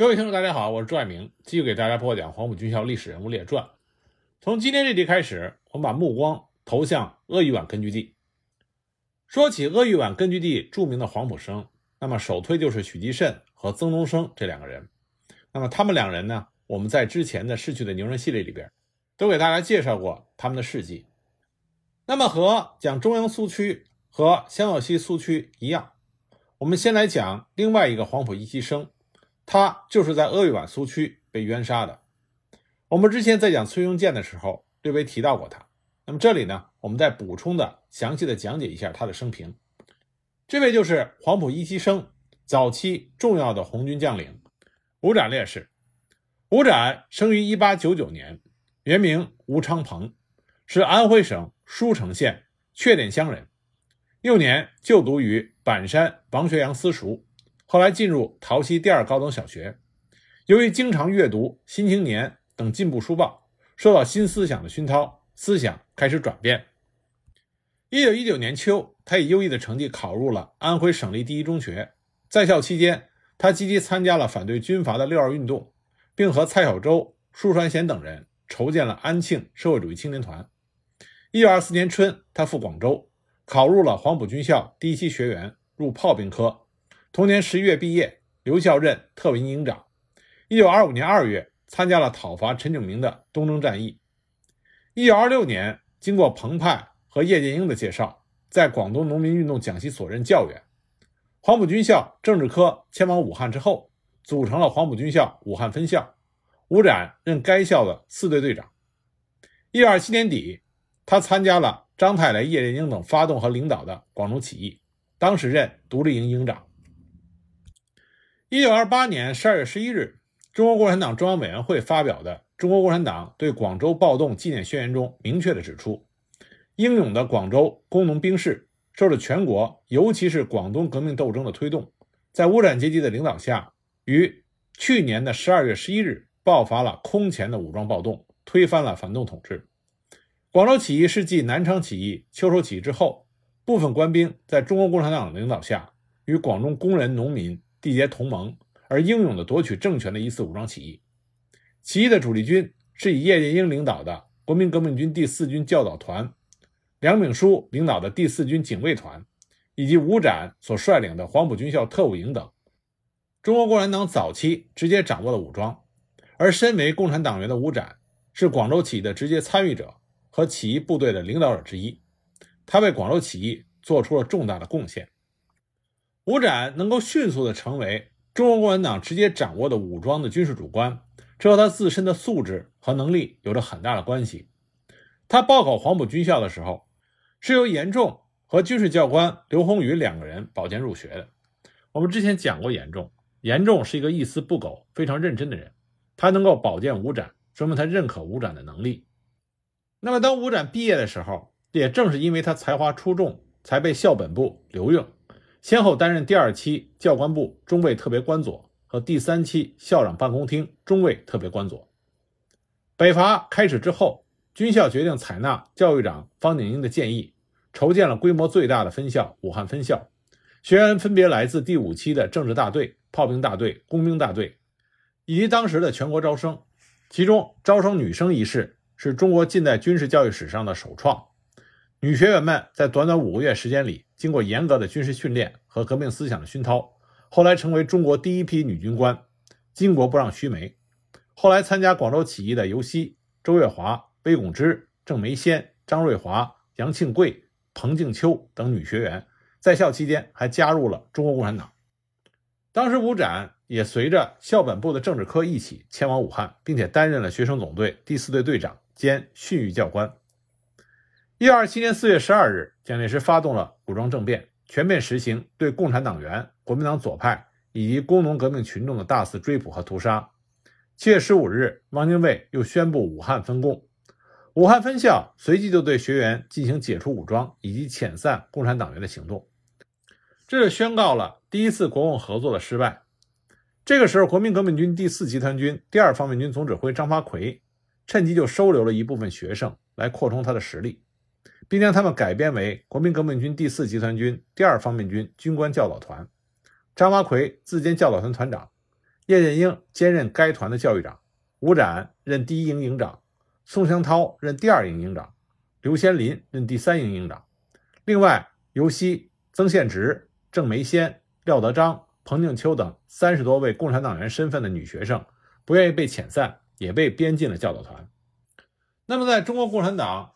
各位听众，大家好，我是朱爱明，继续给大家播讲黄埔军校历史人物列传。从今天这集开始，我们把目光投向鄂豫皖根据地。说起鄂豫皖根据地著名的黄埔生，那么首推就是许继慎和曾东升这两个人。那么他们两人呢，我们在之前的逝去的牛人系列里边，都给大家介绍过他们的事迹。那么和讲中央苏区和湘鄂西苏区一样，我们先来讲另外一个黄埔一期生。他就是在鄂豫皖苏区被冤杀的。我们之前在讲崔庸健的时候略微提到过他。那么这里呢，我们再补充的详细的讲解一下他的生平。这位就是黄埔一期生，早期重要的红军将领吴展烈士。吴展生于1899年，原名吴昌鹏，是安徽省舒城县雀店乡人。幼年就读于板山王学阳私塾。后来进入桃溪第二高等小学，由于经常阅读《新青年》等进步书报，受到新思想的熏陶，思想开始转变。一九一九年秋，他以优异的成绩考入了安徽省立第一中学。在校期间，他积极参加了反对军阀的六二运动，并和蔡小舟、舒传贤等人筹建了安庆社会主义青年团。一九二四年春，他赴广州，考入了黄埔军校第一期学员，入炮兵科。同年十一月毕业，留校任特委营长。一九二五年二月，参加了讨伐陈炯明的东征战役。一九二六年，经过彭湃和叶剑英的介绍，在广东农民运动讲习所任教员。黄埔军校政治科迁往武汉之后，组成了黄埔军校武汉分校。吴展任该校的四队队长。一九二七年底，他参加了张太雷、叶剑英等发动和领导的广州起义，当时任独立营营长。一九二八年十二月十一日，中国共产党中央委员会发表的《中国共产党对广州暴动纪念宣言》中明确的指出，英勇的广州工农兵士受着全国，尤其是广东革命斗争的推动，在无产阶级的领导下，于去年的十二月十一日爆发了空前的武装暴动，推翻了反动统治。广州起义是继南昌起义、秋收起义之后，部分官兵在中国共产党的领导下，与广东工人、农民。缔结同盟而英勇地夺取政权的一次武装起义。起义的主力军是以叶剑英领导的国民革命军第四军教导团、梁炳书领导的第四军警卫团，以及吴展所率领的黄埔军校特务营等。中国共产党早期直接掌握了武装，而身为共产党员的吴展是广州起义的直接参与者和起义部队的领导者之一，他为广州起义做出了重大的贡献。吴展能够迅速地成为中国共产党直接掌握的武装的军事主官，这和他自身的素质和能力有着很大的关系。他报考黄埔军校的时候，是由严仲和军事教官刘宏宇两个人保荐入学的。我们之前讲过严仲，严仲是一个一丝不苟、非常认真的人，他能够保荐吴展，说明他认可吴展的能力。那么，当吴展毕业的时候，也正是因为他才华出众，才被校本部留用。先后担任第二期教官部中尉特别官佐和第三期校长办公厅中尉特别官佐。北伐开始之后，军校决定采纳教育长方鼎英的建议，筹建了规模最大的分校——武汉分校。学员分别来自第五期的政治大队、炮兵大队、工兵大队，以及当时的全国招生。其中招生女生一事是中国近代军事教育史上的首创。女学员们在短短五个月时间里。经过严格的军事训练和革命思想的熏陶，后来成为中国第一批女军官。巾帼不让须眉。后来参加广州起义的尤溪、周月华、魏拱之、郑梅仙、张瑞华、杨庆贵、彭静秋等女学员，在校期间还加入了中国共产党。当时吴展也随着校本部的政治科一起前往武汉，并且担任了学生总队第四队队长兼训育教官。一九二七年四月十二日，蒋介石发动了武装政变，全面实行对共产党员、国民党左派以及工农革命群众的大肆追捕和屠杀。七月十五日，汪精卫又宣布武汉分共，武汉分校随即就对学员进行解除武装以及遣散共产党员的行动，这就宣告了第一次国共合作的失败。这个时候，国民革命军第四集团军第二方面军总指挥张发奎趁机就收留了一部分学生，来扩充他的实力。并将他们改编为国民革命军第四集团军第二方面军军官教导团。张发奎自兼教导团团长。叶剑英兼任该团的教育长，吴展任第一营营长，宋湘涛任第二营营长，刘先林任第三营营长。另外，尤熙、曾宪直、郑梅仙、廖德章、彭静秋等三十多位共产党员身份的女学生，不愿意被遣散，也被编进了教导团。那么，在中国共产党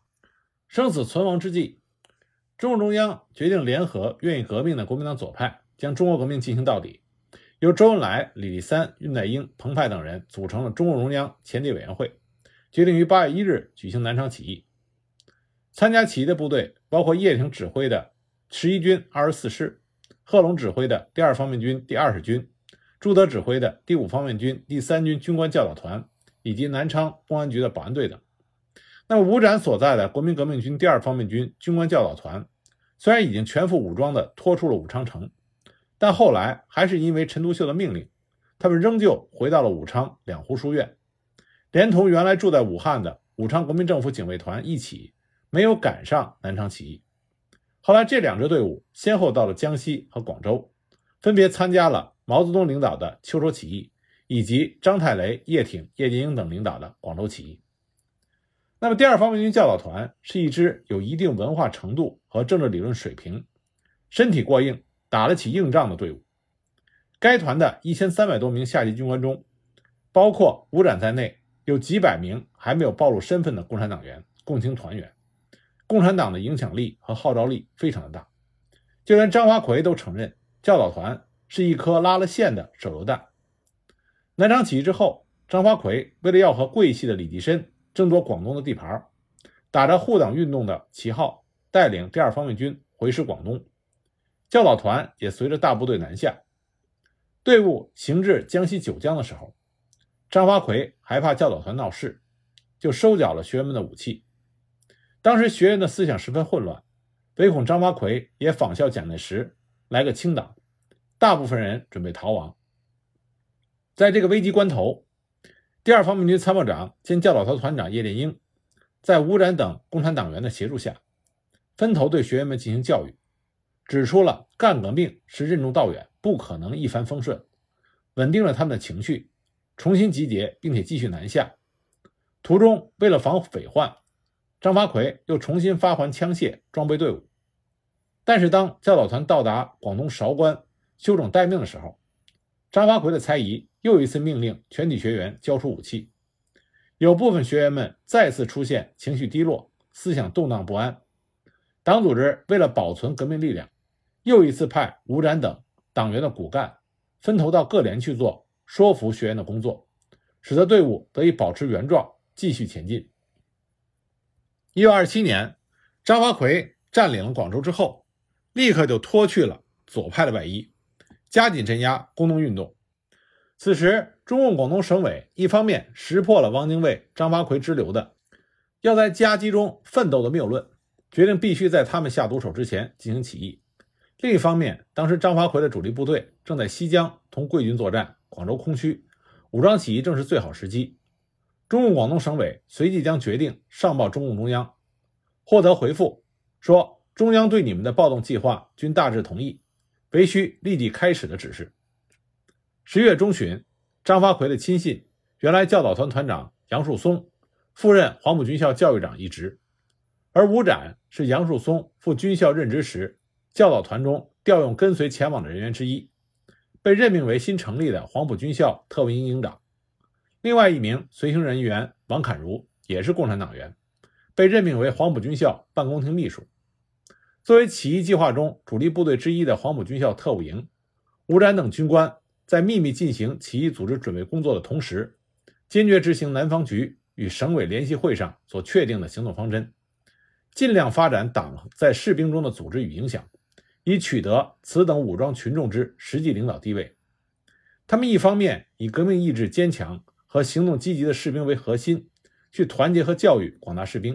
生死存亡之际，中共中央决定联合愿意革命的国民党左派，将中国革命进行到底。由周恩来、李立三、恽代英、彭湃等人组成了中共中央前敌委员会，决定于八月一日举行南昌起义。参加起义的部队包括叶挺指挥的十一军二十四师、贺龙指挥的第二方面军第二十军、朱德指挥的第五方面军第三军军官教导团，以及南昌公安局的保安队等。那么，吴展所在的国民革命军第二方面军军官教导团，虽然已经全副武装地拖出了武昌城。但后来还是因为陈独秀的命令，他们仍旧回到了武昌两湖书院，连同原来住在武汉的武昌国民政府警卫团一起，没有赶上南昌起义。后来这两支队伍先后到了江西和广州，分别参加了毛泽东领导的秋收起义，以及张太雷、叶挺、叶剑英等领导的广州起义。那么，第二方面军教导团是一支有一定文化程度和政治理论水平，身体过硬。打得起硬仗的队伍，该团的一千三百多名下级军官中，包括吴展在内，有几百名还没有暴露身份的共产党员、共青团员。共产党的影响力和号召力非常的大，就连张华奎都承认，教导团是一颗拉了线的手榴弹。南昌起义之后，张华奎为了要和桂系的李济深争夺广东的地盘，打着护党运动的旗号，带领第二方面军回师广东。教导团也随着大部队南下，队伍行至江西九江的时候，张发奎害怕教导团闹事，就收缴了学员们的武器。当时学员的思想十分混乱，唯恐张发奎也仿效蒋介石来个清党，大部分人准备逃亡。在这个危急关头，第二方面军参谋长兼教导团团长叶剑英，在吴展等共产党员的协助下，分头对学员们进行教育。指出了干革命是任重道远，不可能一帆风顺，稳定了他们的情绪，重新集结，并且继续南下。途中，为了防匪患，张发奎又重新发还枪械，装备队伍。但是，当教导团到达广东韶关休整待命的时候，张发奎的猜疑又一次命令全体学员交出武器。有部分学员们再次出现情绪低落、思想动荡不安。党组织为了保存革命力量。又一次派吴展等党员的骨干分头到各连去做说服学员的工作，使得队伍得以保持原状，继续前进。一九二七年，张发奎占领了广州之后，立刻就脱去了左派的外衣，加紧镇压工农运动。此时，中共广东省委一方面识破了汪精卫、张发奎支流的要在夹击中奋斗的谬论，决定必须在他们下毒手之前进行起义。另一方面，当时张发奎的主力部队正在西江同桂军作战，广州空虚，武装起义正是最好时机。中共广东省委随即将决定上报中共中央，获得回复说中央对你们的暴动计划均大致同意，唯需立即开始的指示。十月中旬，张发奎的亲信、原来教导团团长杨树松赴任黄埔军校教育长一职，而吴展是杨树松赴军校任职时。教导团中调用跟随前往的人员之一，被任命为新成立的黄埔军校特务营营长。另外一名随行人员王侃如也是共产党员，被任命为黄埔军校办公厅秘书。作为起义计划中主力部队之一的黄埔军校特务营，吴展等军官在秘密进行起义组织准备工作的同时，坚决执行南方局与省委联席会上所确定的行动方针，尽量发展党在士兵中的组织与影响。以取得此等武装群众之实际领导地位。他们一方面以革命意志坚强和行动积极的士兵为核心，去团结和教育广大士兵；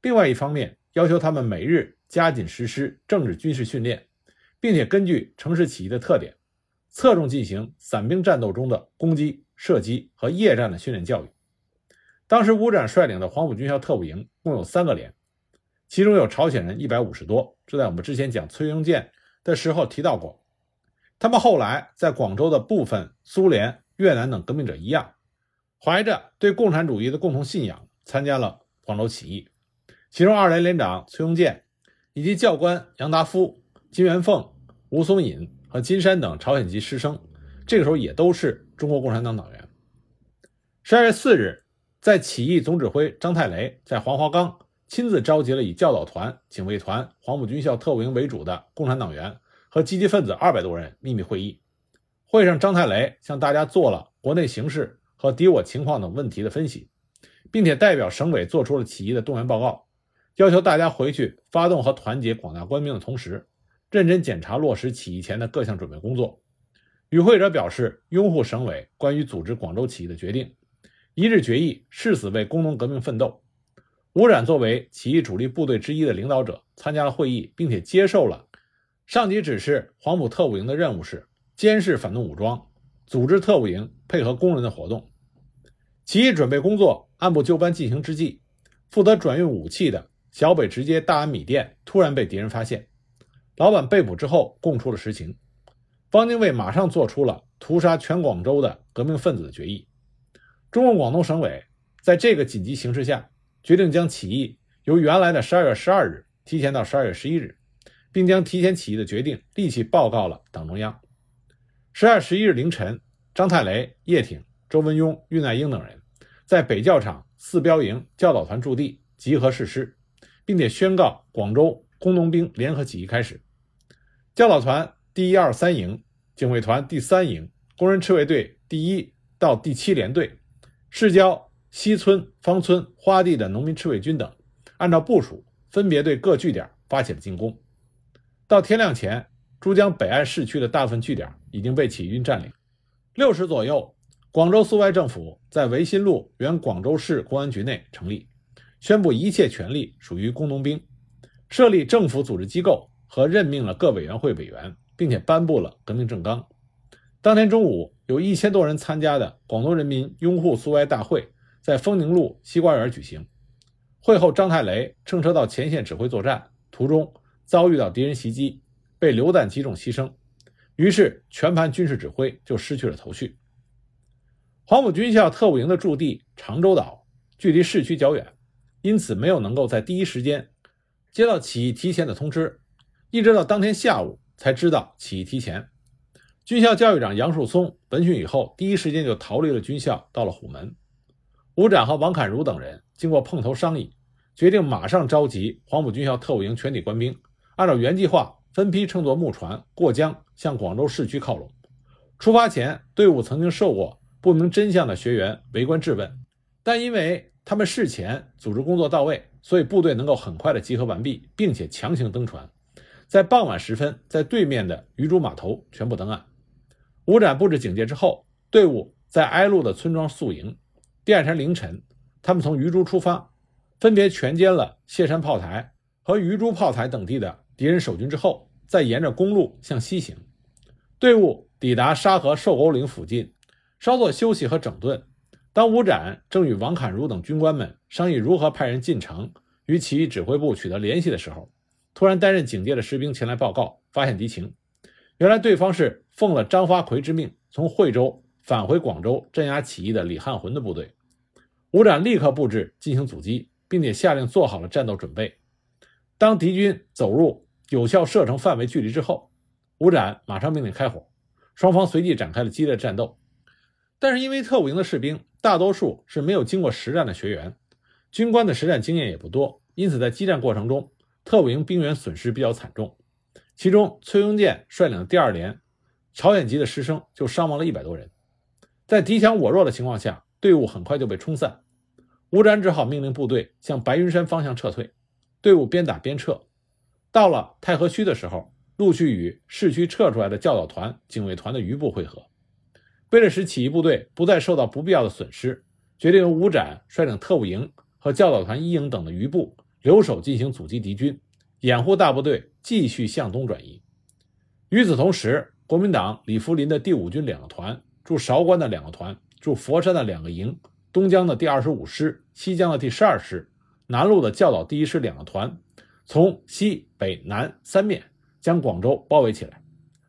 另外一方面要求他们每日加紧实施政治军事训练，并且根据城市起义的特点，侧重进行散兵战斗中的攻击、射击和夜战的训练教育。当时吴展率领的黄埔军校特务营共有三个连。其中有朝鲜人一百五十多，这在我们之前讲崔庸健的时候提到过。他们后来在广州的部分苏联越南等革命者一样，怀着对共产主义的共同信仰，参加了广州起义。其中，二连连长崔庸健以及教官杨达夫、金元凤、吴松隐和金山等朝鲜籍师生，这个时候也都是中国共产党党员。十二月四日，在起义总指挥张太雷在黄花岗亲自召集了以教导团、警卫团、黄埔军校特务营为主的共产党员和积极分子二百多人秘密会议。会上，张太雷向大家做了国内形势和敌我情况等问题的分析，并且代表省委做出了起义的动员报告。要求大家回去发动和团结广大官兵的同时，认真检查落实起义前的各项准备工作。与会者表示拥护省委关于组织广州起义的决定，一致决议誓死为工农革命奋斗。吴冉作为起义主力部队之一的领导者参加了会议，并且接受了上级指示。黄埔特务营的任务是监视反动武装，组织特务营配合工人的活动。起义准备工作按部就班进行之际，负责转运武器的。小北直接大安米店突然被敌人发现，老板被捕之后供出了实情。方精卫马上做出了屠杀全广州的革命分子的决议。中共广东省委在这个紧急形势下，决定将起义由原来的十二月十二日提前到十二月十一日，并将提前起义的决定立即报告了党中央。十二月十一日凌晨，张太雷、叶挺、周文雍、恽代英等人在北教场四标营教导团驻地集合誓师。并且宣告广州工农兵联合起义开始。教导团第一、二、三营、警卫团第三营、工人赤卫队第一到第七连队、市郊西村、方村、花地的农民赤卫军等，按照部署，分别对各据点发起了进攻。到天亮前，珠江北岸市区的大部分据点已经被起义军占领。六时左右，广州苏维埃政府在维新路原广州市公安局内成立。宣布一切权力属于工农兵，设立政府组织机构和任命了各委员会委员，并且颁布了革命政纲。当天中午，有一千多人参加的广东人民拥护苏维埃大会在丰宁路西瓜园举行。会后，张太雷乘车到前线指挥作战，途中遭遇到敌人袭击，被榴弹击中牺牲，于是全盘军事指挥就失去了头绪。黄埔军校特务营的驻地长洲岛距离市区较远。因此，没有能够在第一时间接到起义提前的通知，一直到当天下午才知道起义提前。军校教育长杨树松闻讯以后，第一时间就逃离了军校，到了虎门。吴展和王侃如等人经过碰头商议，决定马上召集黄埔军校特务营全体官兵，按照原计划分批乘坐木船过江，向广州市区靠拢。出发前，队伍曾经受过不明真相的学员围观质问，但因为他们事前组织工作到位，所以部队能够很快的集合完毕，并且强行登船，在傍晚时分，在对面的鱼珠码头全部登岸。吴展布置警戒之后，队伍在挨路的村庄宿营。第二天凌晨，他们从鱼珠出发，分别全歼了谢山炮台和鱼珠炮台等地的敌人守军之后，再沿着公路向西行。队伍抵达沙河瘦沟岭附近，稍作休息和整顿。当吴展正与王侃如等军官们商议如何派人进城与起义指挥部取得联系的时候，突然担任警戒的士兵前来报告，发现敌情。原来对方是奉了张发奎之命，从惠州返回广州镇压起义的李汉魂的部队。吴展立刻布置进行阻击，并且下令做好了战斗准备。当敌军走入有效射程范围距离之后，吴展马上命令开火，双方随即展开了激烈战斗。但是因为特务营的士兵大多数是没有经过实战的学员，军官的实战经验也不多，因此在激战过程中，特务营兵员损失比较惨重。其中，崔庸健率领的第二连朝鲜籍的师生就伤亡了一百多人。在敌强我弱的情况下，队伍很快就被冲散。吴展只好命令部队向白云山方向撤退。队伍边打边撤，到了太和区的时候，陆续与市区撤出来的教导团、警卫团的余部会合。为了使起义部队不再受到不必要的损失，决定由吴展率领特务营和教导团一营等的余部留守进行阻击敌军，掩护大部队继续向东转移。与此同时，国民党李福林的第五军两个团、驻韶关的两个团、驻佛山的两个营、东江的第二十五师、西江的第十二师、南路的教导第一师两个团，从西北南三面将广州包围起来。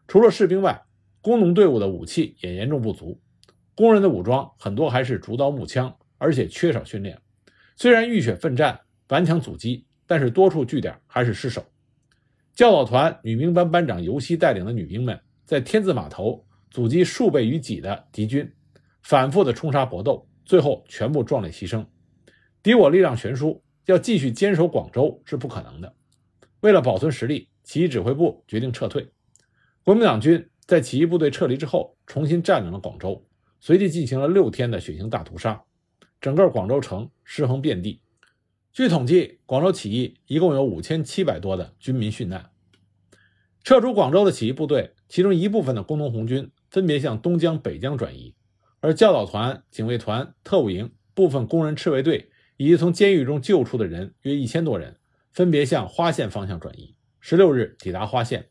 除了士兵外，工农队伍的武器也严重不足，工人的武装很多还是竹刀木枪，而且缺少训练。虽然浴血奋战，顽强阻击，但是多处据点还是失守。教导团女兵班班长尤西带领的女兵们在天字码头阻击数倍于己的敌军，反复的冲杀搏斗，最后全部壮烈牺牲。敌我力量悬殊，要继续坚守广州是不可能的。为了保存实力，起义指挥部决定撤退。国民党军在起义部队撤离之后，重新占领了广州，随即进行了六天的血腥大屠杀，整个广州城尸横遍地。据统计，广州起义一共有五千七百多的军民殉难。撤出广州的起义部队，其中一部分的工农红军分别向东江、北江转移，而教导团、警卫团、特务营、部分工人赤卫队。以及从监狱中救出的人约一千多人，分别向花县方向转移。十六日抵达花县，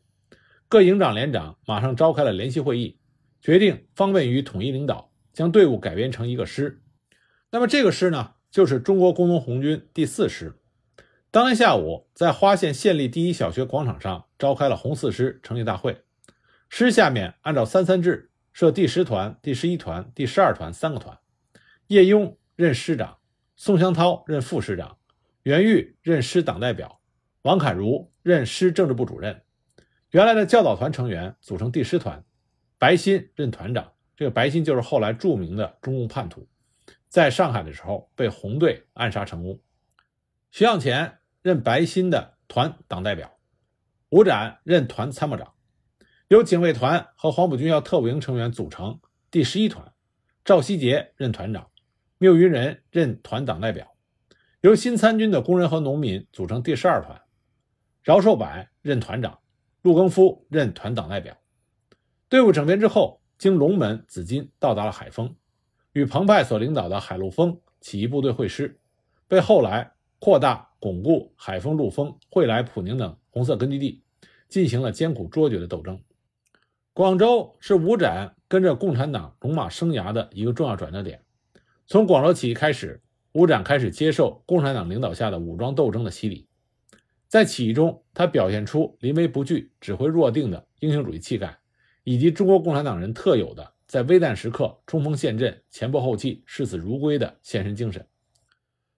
各营长连长马上召开了联席会议，决定方便于统一领导，将队伍改编成一个师。那么这个师呢，就是中国工农红军第四师。当天下午，在花县县立第一小学广场上召开了红四师成立大会，师下面按照三三制设第十团、第十一团、第十二团三个团，叶庸任师长。宋湘涛任副师长，袁玉任师党代表，王侃如任师政治部主任。原来的教导团成员组成第十团，白鑫任团长。这个白鑫就是后来著名的中共叛徒，在上海的时候被红队暗杀成功。徐向前任白鑫的团党代表，吴展任团参谋长。由警卫团和黄埔军校特务营成员组成第十一团，赵希杰任团长。缪云人任团党代表，由新参军的工人和农民组成第十二团，饶寿柏任团长，陆更夫任团党代表。队伍整编之后，经龙门、紫金到达了海丰，与彭湃所领导的海陆丰起义部队会师，被后来扩大巩固海丰、陆丰、惠来、普宁等红色根据地，进行了艰苦卓绝的斗争。广州是吴展跟着共产党戎马生涯的一个重要转折点。从广州起义开始，吴展开始接受共产党领导下的武装斗争的洗礼。在起义中，他表现出临危不惧、指挥若定的英雄主义气概，以及中国共产党人特有的在危难时刻冲锋陷阵、前仆后继、视死如归的献身精神。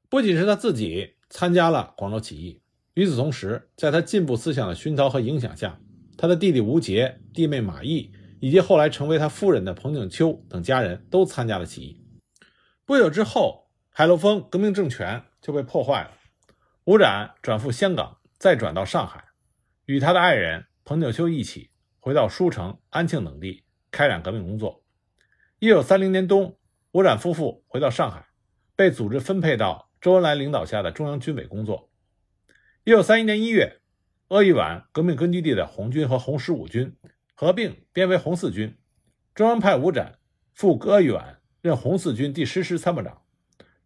不仅是他自己参加了广州起义，与此同时，在他进步思想的熏陶和影响下，他的弟弟吴杰、弟妹马毅以及后来成为他夫人的彭景秋等家人都参加了起义。不久之后，海陆丰革命政权就被破坏了。吴展转赴香港，再转到上海，与他的爱人彭景秋一起回到舒城、安庆等地开展革命工作。一九三零年冬，吴展夫妇回到上海，被组织分配到周恩来领导下的中央军委工作。一九三一年一月，鄂豫皖革命根据地的红军和红十五军合并编为红四军，中央派吴展赴鄂豫皖。任红四军第十师参谋长，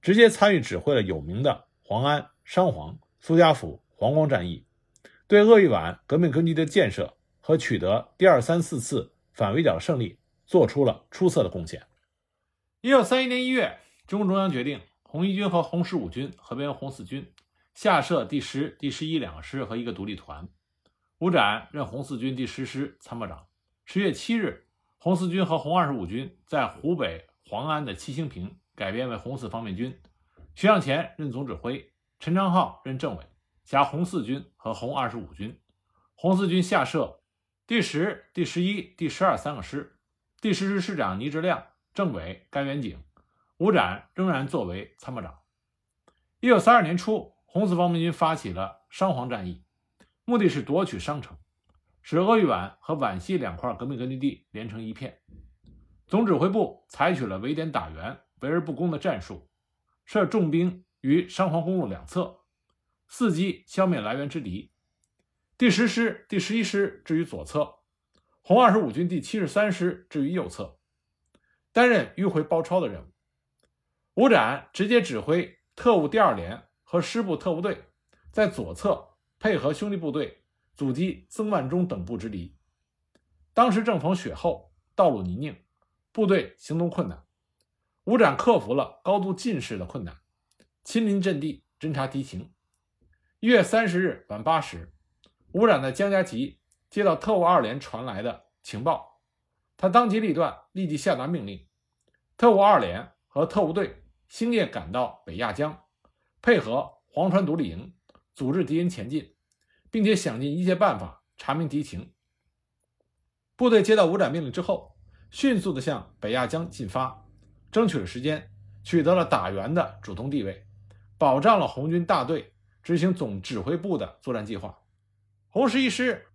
直接参与指挥了有名的黄安、商黄、苏家府、黄光战役，对鄂豫皖革命根据地的建设和取得第二、三、四次反围剿胜利做出了出色的贡献。一九三一年一月，中共中央决定红一军和红十五军合编为红四军，下设第十、第十一两个师和一个独立团。吴展任红四军第十师参谋长。十月七日，红四军和红二十五军在湖北。黄安的七星坪改编为红四方面军，徐向前任总指挥，陈昌浩任政委，辖红四军和红二十五军。红四军下设第十、第十一、第十二三个师，第十师师长倪志亮，政委甘元景，吴展仍然作为参谋长。一九三二年初，红四方面军发起了商黄战役，目的是夺取商城，使鄂豫皖和皖西两块革命根据地连成一片。总指挥部采取了围点打援、围而不攻的战术，设重兵于商黄公路两侧，伺机消灭来源之敌。第十师、第十一师置于左侧，红二十五军第七十三师置于右侧，担任迂回包抄的任务。吴展直接指挥特务第二连和师部特务队，在左侧配合兄弟部队阻击曾万钟等部之敌。当时正逢雪后，道路泥泞。部队行动困难，吴展克服了高度近视的困难，亲临阵地侦察敌情。一月三十日晚八时，吴展在江家集接到特务二连传来的情报，他当机立断，立即下达命令：特务二连和特务队星夜赶到北亚江，配合黄川独立营，组织敌人前进，并且想尽一切办法查明敌情。部队接到五展命令之后，迅速地向北亚江进发，争取了时间，取得了打援的主动地位，保障了红军大队执行总指挥部的作战计划。红十一师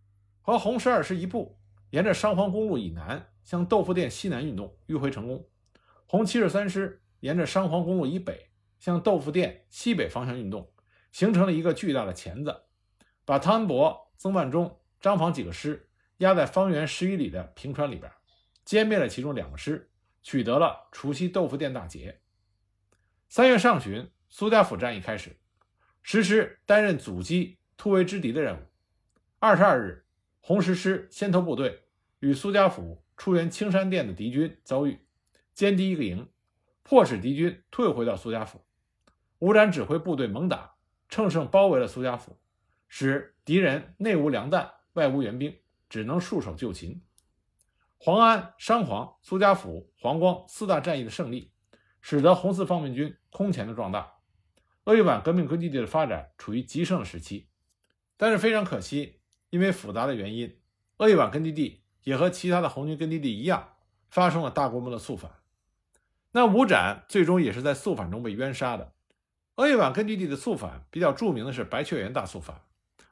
和红十二师一部沿着商黄公路以南向豆腐店西南运动，迂回成功。红七十三师沿着商黄公路以北向豆腐店西北方向运动，形成了一个巨大的钳子，把汤恩伯、曾万钟、张防几个师压在方圆十余里的平川里边，歼灭了其中两个师，取得了除夕豆腐店大捷。三月上旬，苏家府战役开始，十师担任阻击突围之敌的任务。二十二日，红十师先头部队与苏家府出援青山店的敌军遭遇。歼敌一个营，迫使敌军退回到苏家府。吴展指挥部队猛打，乘胜包围了苏家府，使敌人内无粮弹，外无援兵，只能束手就擒。黄安、商黄、苏家府、黄光四大战役的胜利，使得红四方面军空前的壮大，鄂豫皖革命根据地的发展处于极盛时期。但是非常可惜，因为复杂的原因，鄂豫皖根据地也和其他的红军根据地一样，发生了大规模的肃反。那吴展最终也是在肃反中被冤杀的。鄂豫皖根据地的肃反比较著名的是白雀园大肃反。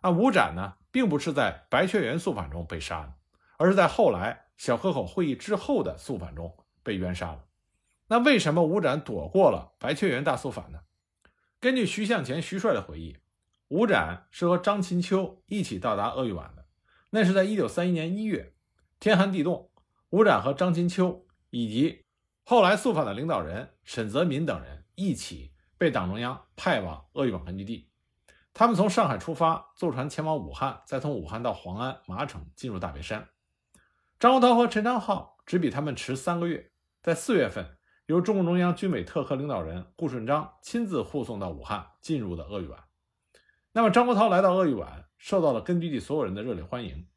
啊，吴展呢，并不是在白雀园肃反中被杀的，而是在后来小河口会议之后的肃反中被冤杀的。那为什么吴展躲过了白雀园大肃反呢？根据徐向前徐帅的回忆，吴展是和张琴秋一起到达鄂豫皖的。那是在一九三一年一月，天寒地冻，吴展和张琴秋以及后来肃反的领导人沈泽民等人一起被党中央派往鄂豫皖根据地。他们从上海出发，坐船前往武汉，再从武汉到黄安、麻城，进入大别山。张国焘和陈昌浩只比他们迟三个月，在四月份由中共中央军委特科领导人顾顺章亲自护送到武汉，进入了鄂豫皖。那么张国焘来到鄂豫皖，受到了根据地所有人的热烈欢迎。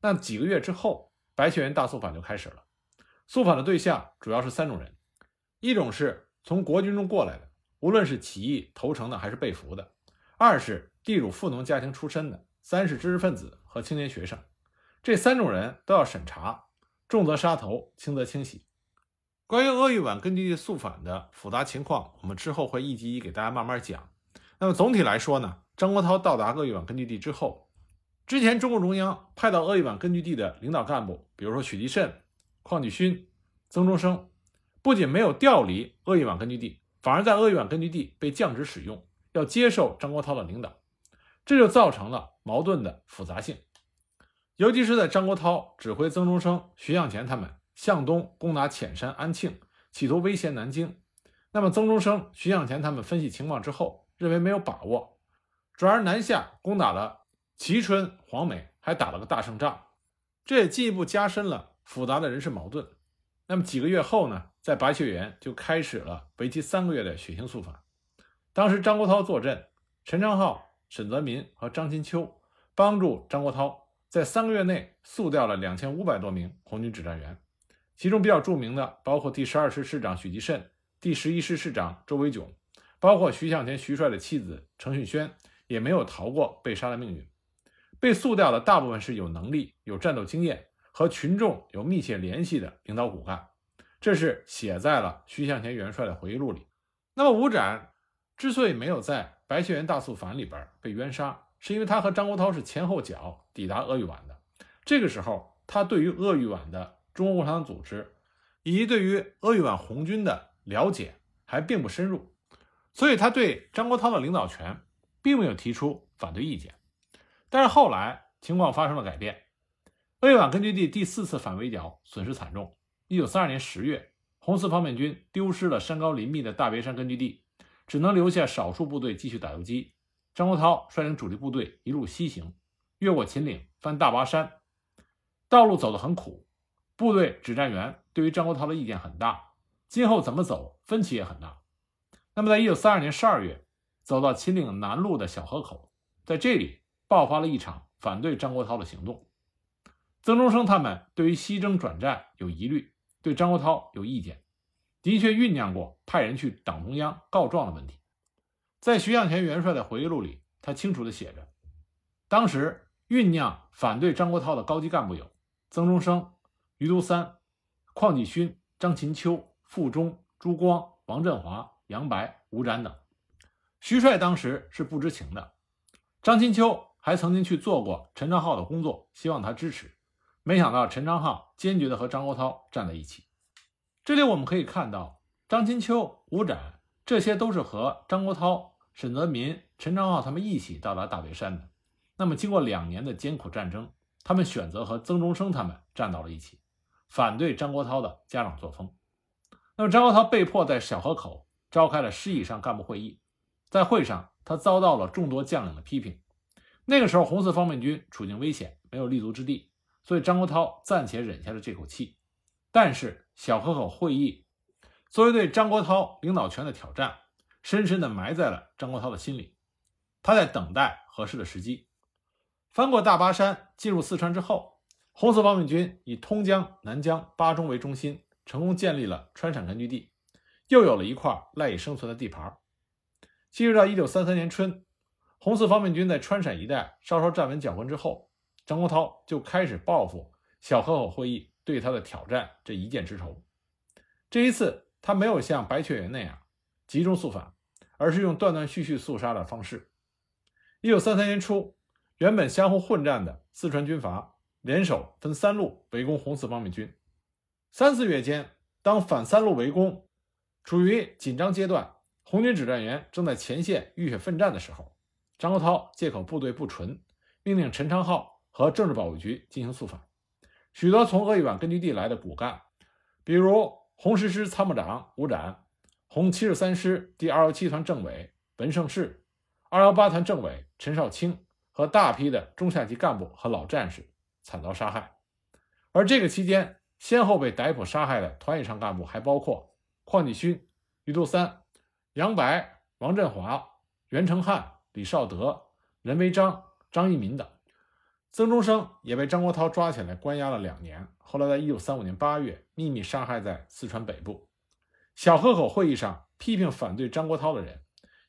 那几个月之后，白雀园大肃反就开始了。肃反的对象主要是三种人：一种是从国军中过来的，无论是起义投诚的还是被俘的；二是地主富农家庭出身的；三是知识分子和青年学生。这三种人都要审查，重则杀头，轻则清洗。关于鄂豫皖根据地肃反的复杂情况，我们之后会一集一给大家慢慢讲。那么总体来说呢，张国焘到达鄂豫皖根据地之后，之前中共中央派到鄂豫皖根据地的领导干部，比如说许继慎。邝继勋、曾中生不仅没有调离鄂豫皖根据地，反而在鄂豫皖根据地被降职使用，要接受张国焘的领导，这就造成了矛盾的复杂性。尤其是在张国焘指挥曾中生、徐向前他们向东攻打潜山、安庆，企图威胁南京，那么曾中生、徐向前他们分析情况之后，认为没有把握，转而南下攻打了蕲春、黄梅，还打了个大胜仗，这也进一步加深了。复杂的人事矛盾，那么几个月后呢，在白雀园就开始了为期三个月的血腥肃反。当时张国焘坐镇，陈昌浩、沈泽民和张金秋帮助张国焘在三个月内肃掉了两千五百多名红军指战员，其中比较著名的包括第十二师师长许继慎、第十一师师长周维炯，包括徐向前徐帅的妻子程训轩，也没有逃过被杀的命运。被肃掉的大部分是有能力、有战斗经验。和群众有密切联系的领导骨干，这是写在了徐向前元帅的回忆录里。那么吴展之所以没有在白雀园大肃反里边被冤杀，是因为他和张国焘是前后脚抵达鄂豫皖的。这个时候，他对于鄂豫皖的中国共产党组织以及对于鄂豫皖红军的了解还并不深入，所以他对张国焘的领导权并没有提出反对意见。但是后来情况发生了改变。鄂豫皖根据地第四次反围剿损失惨重。一九三二年十月，红四方面军丢失了山高林密的大别山根据地，只能留下少数部队继续打游击。张国焘率领主力部队一路西行，越过秦岭，翻大巴山，道路走得很苦。部队指战员对于张国焘的意见很大，今后怎么走分歧也很大。那么，在一九三二年十二月，走到秦岭南路的小河口，在这里爆发了一场反对张国焘的行动。曾中生他们对于西征转战有疑虑，对张国焘有意见，的确酝酿过派人去党中央告状的问题。在徐向前元帅的回忆录里，他清楚地写着，当时酝酿反对张国焘的高级干部有曾中生、余督三、邝继勋、张琴秋、傅忠、朱光、王振华、杨白、吴展等。徐帅当时是不知情的，张琴秋还曾经去做过陈昌浩的工作，希望他支持。没想到陈昌浩坚决地和张国焘站在一起。这里我们可以看到，张金秋、吴展这些都是和张国焘、沈泽民、陈昌浩他们一起到达大别山的。那么，经过两年的艰苦战争，他们选择和曾中生他们站到了一起，反对张国焘的家长作风。那么，张国焘被迫在小河口召开了师以上干部会议，在会上，他遭到了众多将领的批评。那个时候，红四方面军处境危险，没有立足之地。所以张国焘暂且忍下了这口气，但是小河口会议作为对张国焘领导权的挑战，深深地埋在了张国焘的心里。他在等待合适的时机。翻过大巴山进入四川之后，红四方面军以通江、南江、巴中为中心，成功建立了川陕根据地，又有了一块赖以生存的地盘。进入到一九三三年春，红四方面军在川陕一带稍稍站稳脚跟之后。张国焘就开始报复小河口会议对他的挑战这一箭之仇。这一次，他没有像白雀园那样集中肃反，而是用断断续续肃杀的方式。一九三三年初，原本相互混战的四川军阀联手分三路围攻红四方面军。三四月间，当反三路围攻处于紧张阶段，红军指战员正在前线浴血奋战的时候，张国焘借口部队不纯，命令陈昌浩。和政治保卫局进行肃反，许多从鄂豫皖根据地来的骨干，比如红十师参谋长吴展、红七十三师第二幺七团政委文胜世、二幺八团政委陈少卿和大批的中下级干部和老战士惨遭杀害。而这个期间，先后被逮捕杀害的团以上干部还包括邝继勋、余督三、杨白、王振华、袁成汉、李少德、任维章、张一民等。曾中生也被张国焘抓起来关押了两年，后来在一九三五年八月秘密杀害在四川北部。小河口会议上批评反对张国焘的人，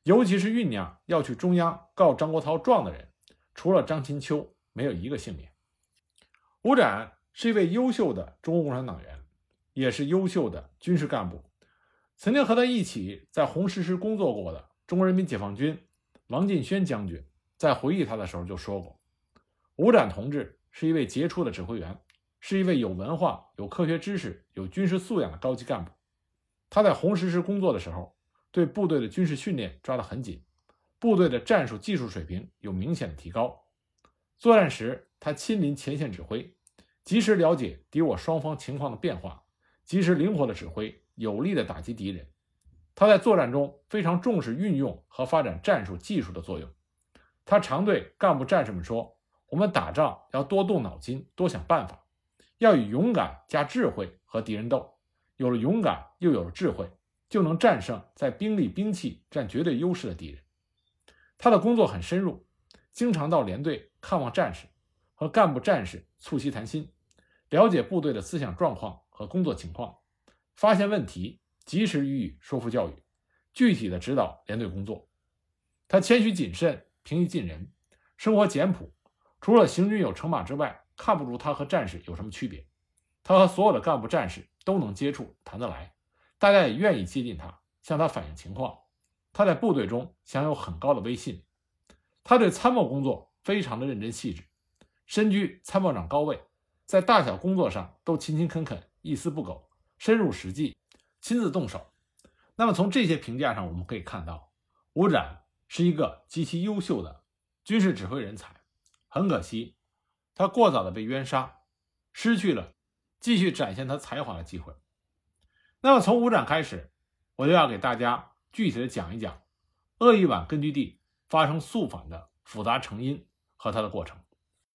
尤其是酝酿要去中央告张国焘状的人，除了张琴秋，没有一个幸免。吴展是一位优秀的中国共产党员，也是优秀的军事干部。曾经和他一起在红十师工作过的中国人民解放军王进轩将军，在回忆他的时候就说过。吴展同志是一位杰出的指挥员，是一位有文化、有科学知识、有军事素养的高级干部。他在红十师工作的时候，对部队的军事训练抓得很紧，部队的战术技术水平有明显的提高。作战时，他亲临前线指挥，及时了解敌我双方情况的变化，及时灵活的指挥，有力的打击敌人。他在作战中非常重视运用和发展战术技术的作用。他常对干部战士们说。我们打仗要多动脑筋，多想办法，要以勇敢加智慧和敌人斗。有了勇敢，又有了智慧，就能战胜在兵力、兵器占绝对优势的敌人。他的工作很深入，经常到连队看望战士，和干部战士促膝谈心，了解部队的思想状况和工作情况，发现问题，及时予以说服教育，具体的指导连队工作。他谦虚谨慎，平易近人，生活简朴。除了行军有乘马之外，看不出他和战士有什么区别。他和所有的干部战士都能接触，谈得来，大家也愿意接近他，向他反映情况。他在部队中享有很高的威信。他对参谋工作非常的认真细致，身居参谋长高位，在大小工作上都勤勤恳恳，一丝不苟，深入实际，亲自动手。那么从这些评价上，我们可以看到，吴展是一个极其优秀的军事指挥人才。很可惜，他过早的被冤杀，失去了继续展现他才华的机会。那么从吴展开始，我就要给大家具体的讲一讲鄂豫皖根据地发生肃反的复杂成因和它的过程。